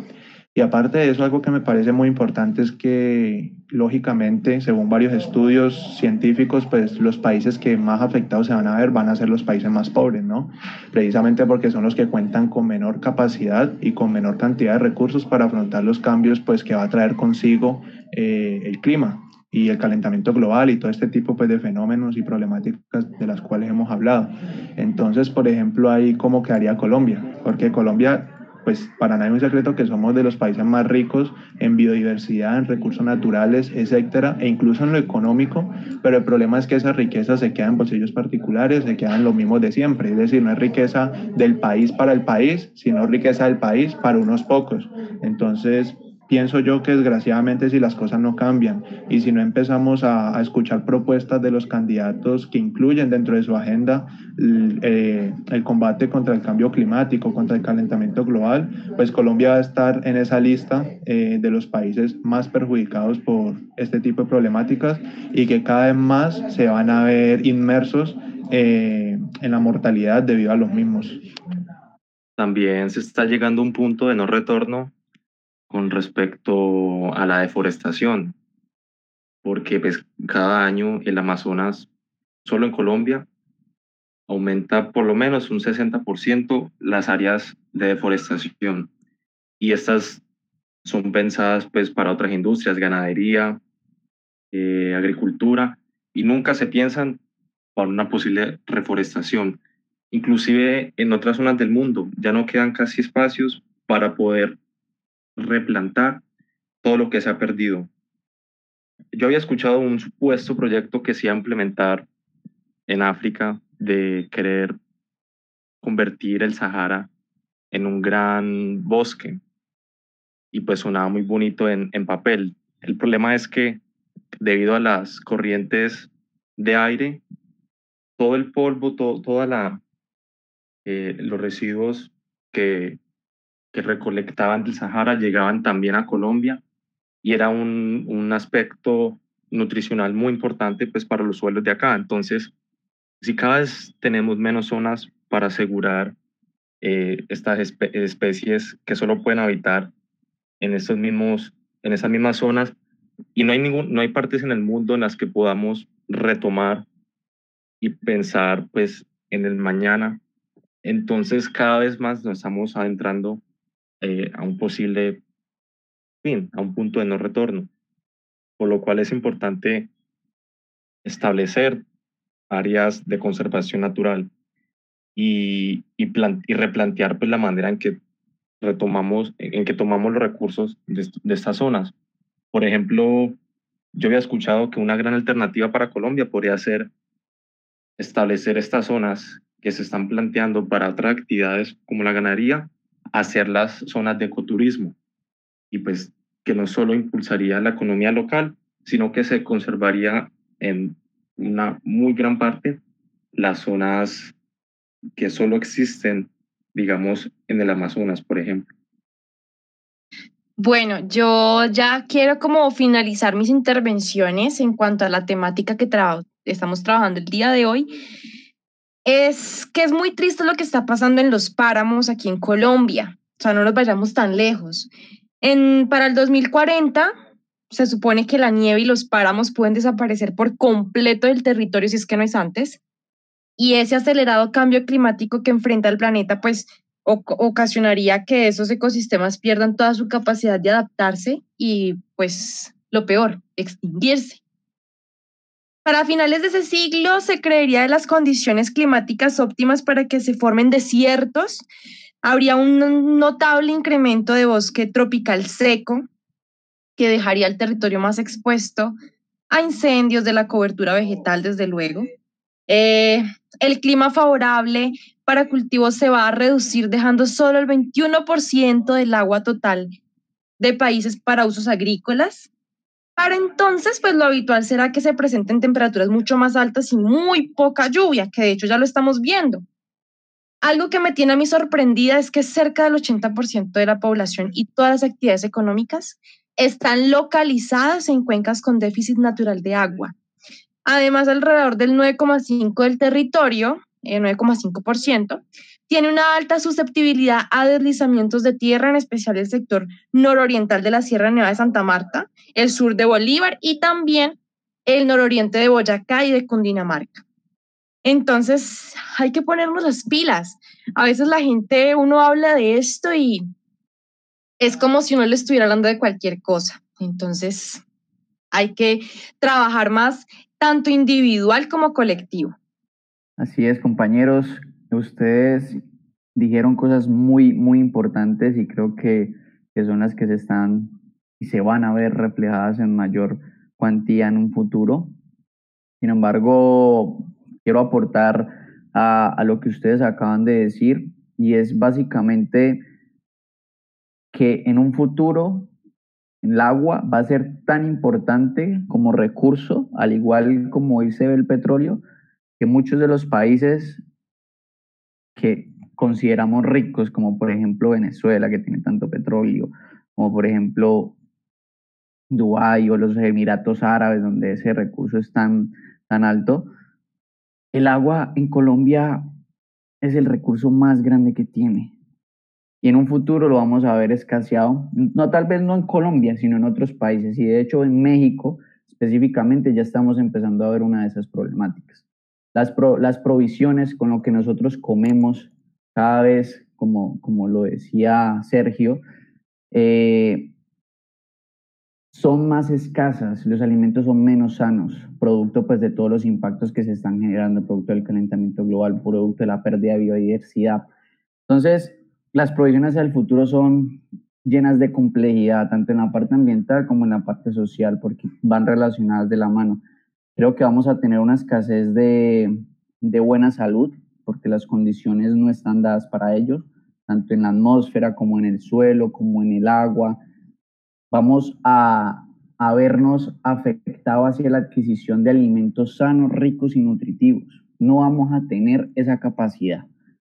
Y aparte de eso, algo que me parece muy importante es que, lógicamente, según varios estudios científicos, pues los países que más afectados se van a ver van a ser los países más pobres, ¿no? Precisamente porque son los que cuentan con menor capacidad y con menor cantidad de recursos para afrontar los cambios, pues, que va a traer consigo eh, el clima y el calentamiento global y todo este tipo pues, de fenómenos y problemáticas de las cuales hemos hablado. Entonces, por ejemplo, ahí cómo quedaría Colombia, porque Colombia pues para nadie es un secreto que somos de los países más ricos en biodiversidad, en recursos naturales, etcétera, e incluso en lo económico, pero el problema es que esa riqueza se queda en bolsillos particulares, se quedan los mismos de siempre, es decir, no es riqueza del país para el país, sino riqueza del país para unos pocos. Entonces, pienso yo que desgraciadamente si las cosas no cambian y si no empezamos a, escuchar propuestas de los candidatos que incluyen dentro de su agenda eh, el combate contra el cambio climático, contra el calentamiento global, pues Colombia va a estar en esa lista eh, de los países más perjudicados por este tipo de problemáticas y que cada vez más se van a ver inmersos eh, en la mortalidad debido a los mismos. También se está llegando a un punto de no retorno con respecto a la deforestación, porque pues, cada año el Amazonas, solo en Colombia, aumenta por lo menos un 60% las áreas de deforestación. Y estas son pensadas pues, para otras industrias, ganadería, eh, agricultura, y nunca se piensan para una posible reforestación. Inclusive en otras zonas del mundo ya no quedan casi espacios para poder replantar todo lo que se ha perdido. Yo había escuchado un supuesto proyecto que se iba a implementar en África de querer convertir el Sahara en un gran bosque y pues sonaba muy bonito en, en papel. El problema es que debido a las corrientes de aire, todo el polvo, todo, toda la, eh, los residuos que que recolectaban del Sahara llegaban también a Colombia y era un, un aspecto nutricional muy importante pues para los suelos de acá. Entonces, si cada vez tenemos menos zonas para asegurar eh, estas especies que solo pueden habitar en, estos mismos, en esas mismas zonas y no hay, ningún, no hay partes en el mundo en las que podamos retomar y pensar pues en el mañana. Entonces cada vez más nos estamos adentrando eh, a un posible fin, a un punto de no retorno. Por lo cual es importante establecer áreas de conservación natural y, y, replantear pues, la manera en que retomamos, en que tomamos los recursos de, de estas zonas. Por ejemplo, yo había escuchado que una gran alternativa para Colombia podría ser establecer estas zonas que se están planteando para otras actividades como la ganadería hacer las zonas de ecoturismo y pues que no solo impulsaría la economía local, sino que se conservaría en una muy gran parte las zonas que solo existen, digamos, en el Amazonas, por ejemplo. Bueno, yo ya quiero como finalizar mis intervenciones en cuanto a la temática que estamos trabajando el día de hoy es que es muy triste lo que está pasando en los páramos aquí en Colombia. O sea, no nos vayamos tan lejos. En, para el 2040 se supone que la nieve y los páramos pueden desaparecer por completo del territorio si es que no es antes. Y ese acelerado cambio climático que enfrenta el planeta, pues ocasionaría que esos ecosistemas pierdan toda su capacidad de adaptarse y, pues, lo peor, extinguirse. Para finales de ese siglo se creería de las condiciones climáticas óptimas para que se formen desiertos. Habría un notable incremento de bosque tropical seco que dejaría el territorio más expuesto a incendios de la cobertura vegetal, desde luego. Eh, el clima favorable para cultivos se va a reducir dejando solo el 21% del agua total de países para usos agrícolas. Para entonces, pues lo habitual será que se presenten temperaturas mucho más altas y muy poca lluvia, que de hecho ya lo estamos viendo. Algo que me tiene a mí sorprendida es que cerca del 80% de la población y todas las actividades económicas están localizadas en cuencas con déficit natural de agua. Además, alrededor del 9,5% del territorio, el eh, 9,5%, tiene una alta susceptibilidad a deslizamientos de tierra, en especial el sector nororiental de la Sierra Nevada de Santa Marta, el sur de Bolívar y también el nororiente de Boyacá y de Cundinamarca. Entonces, hay que ponernos las pilas. A veces la gente, uno habla de esto y es como si uno le estuviera hablando de cualquier cosa. Entonces, hay que trabajar más tanto individual como colectivo. Así es, compañeros. Ustedes dijeron cosas muy, muy importantes y creo que, que son las que se están y se van a ver reflejadas en mayor cuantía en un futuro. Sin embargo, quiero aportar a, lo que ustedes acaban de decir y es básicamente que en un futuro el agua va a ser tan importante como recurso, al igual como hoy se ve el petróleo, que muchos de los países que consideramos ricos, como por ejemplo Venezuela, que tiene tanto petróleo, como por ejemplo Dubái o los Emiratos Árabes, donde ese recurso es tan, tan alto, el agua en Colombia es el recurso más grande que tiene. Y en un futuro lo vamos a ver escaseado, no tal vez no en Colombia, sino en otros países. Y de hecho en México específicamente ya estamos empezando a ver una de esas problemáticas. Las, las provisiones con lo que nosotros comemos cada vez, como, como lo decía Sergio, eh, son más escasas, los alimentos son menos sanos, producto pues de todos los impactos que se están generando, producto del calentamiento global, producto de la pérdida de biodiversidad. Entonces, las provisiones del futuro son llenas de complejidad, tanto en la parte ambiental como en la parte social, porque van relacionadas de la mano. Creo que vamos a tener una escasez de, de buena salud, porque las condiciones no están dadas para ellos, tanto en la atmósfera como en el suelo, como en el agua, vamos a, a vernos afectados hacia la adquisición de alimentos sanos, ricos y nutritivos. No vamos a tener esa capacidad.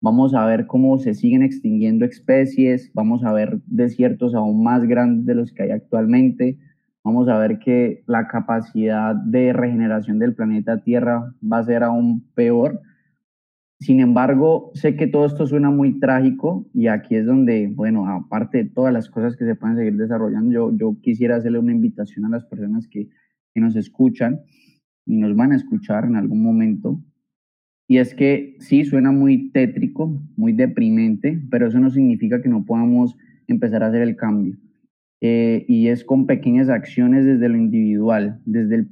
Vamos a ver cómo se siguen extinguiendo especies, vamos a ver desiertos aún más grandes de los que hay actualmente, vamos a ver que la capacidad de regeneración del planeta Tierra va a ser aún peor sin embargo, sé que todo esto suena muy trágico y aquí es donde, bueno, aparte de todas las cosas que se pueden seguir desarrollando, yo, yo quisiera hacerle una invitación a las personas que, que nos escuchan y nos van a escuchar en algún momento. Y es que sí, suena muy tétrico, muy deprimente, pero eso no significa que no podamos empezar a hacer el cambio. Eh, y es con pequeñas acciones desde lo individual, desde el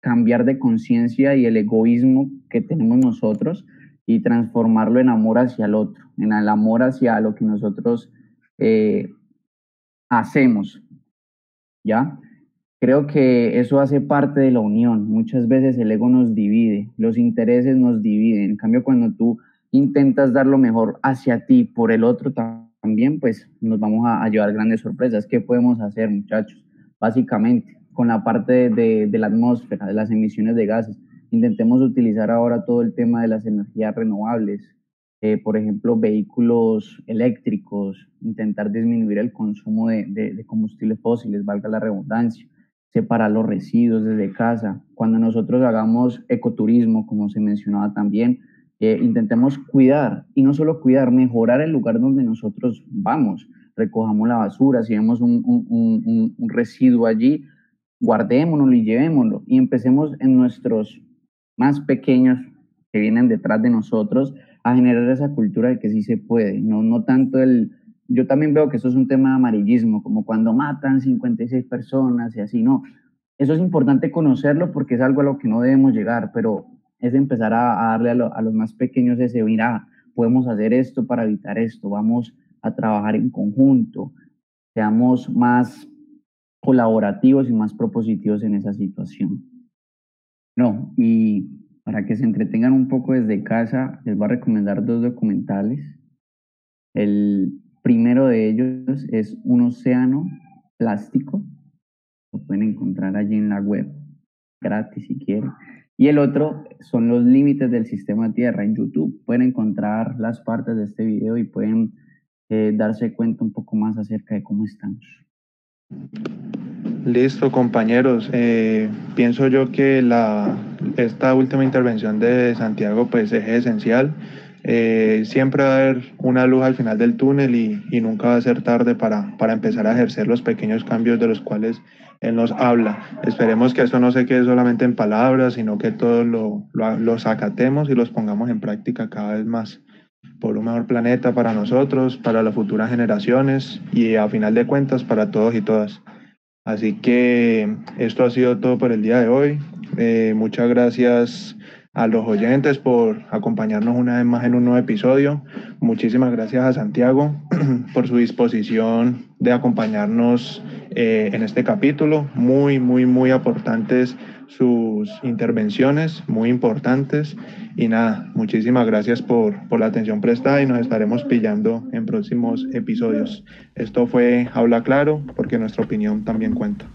cambiar de conciencia y el egoísmo que tenemos nosotros y transformarlo en amor hacia el otro, en el amor hacia lo que nosotros eh, hacemos. ¿Ya? Creo que eso hace parte de la unión. Muchas veces el ego nos divide, los intereses nos dividen. En cambio, cuando tú intentas dar lo mejor hacia ti por el otro también, pues nos vamos a, llevar grandes sorpresas. ¿Qué podemos hacer, muchachos? Básicamente, con la parte de, de la atmósfera, de las emisiones de gases Intentemos utilizar ahora todo el tema de las energías renovables, eh, por ejemplo, vehículos eléctricos, intentar disminuir el consumo de, de, combustibles fósiles, valga la redundancia, separar los residuos desde casa. Cuando nosotros hagamos ecoturismo, como se mencionaba también, eh, intentemos cuidar y no solo cuidar, mejorar el lugar donde nosotros vamos. Recojamos la basura, si vemos un, un, residuo allí, guardémonos y llevémoslo y empecemos en nuestros más pequeños que vienen detrás de nosotros a generar esa cultura de que sí se puede, no, no tanto el... Yo también veo que eso es un tema de amarillismo, como cuando matan 56 personas y así, no. Eso es importante conocerlo porque es algo a lo que no debemos llegar, pero es empezar a, darle a, los más pequeños ese, mira, podemos hacer esto para evitar esto, vamos a trabajar en conjunto, seamos más colaborativos y más propositivos en esa situación. No, y para que se entretengan un poco desde casa, les voy a recomendar dos documentales. El primero de ellos es Un océano plástico. Lo pueden encontrar allí en la web, gratis si quieren. Y el otro son los límites del sistema Tierra en YouTube. Pueden encontrar las partes de este video y pueden eh, darse cuenta un poco más acerca de cómo estamos. Listo, compañeros. Eh, pienso yo que la, esta última intervención de Santiago pues, es esencial. Eh, siempre va a haber una luz al final del túnel y, y nunca va a ser tarde para, para, empezar a ejercer los pequeños cambios de los cuales él nos habla. Esperemos que eso no se quede solamente en palabras, sino que todos lo, lo, los acatemos y los pongamos en práctica cada vez más por un mejor planeta para nosotros, para las futuras generaciones y a final de cuentas para todos y todas. Así que esto ha sido todo por el día de hoy. Eh, muchas gracias a los oyentes por acompañarnos una vez más en un nuevo episodio. Muchísimas gracias a Santiago <clears throat> por su disposición de acompañarnos eh, en este capítulo. Muy, muy, muy aportantes sus intervenciones, muy importantes. Y nada, muchísimas gracias por, por la atención prestada y nos estaremos pillando en próximos episodios. Esto fue Habla Claro porque nuestra opinión también cuenta.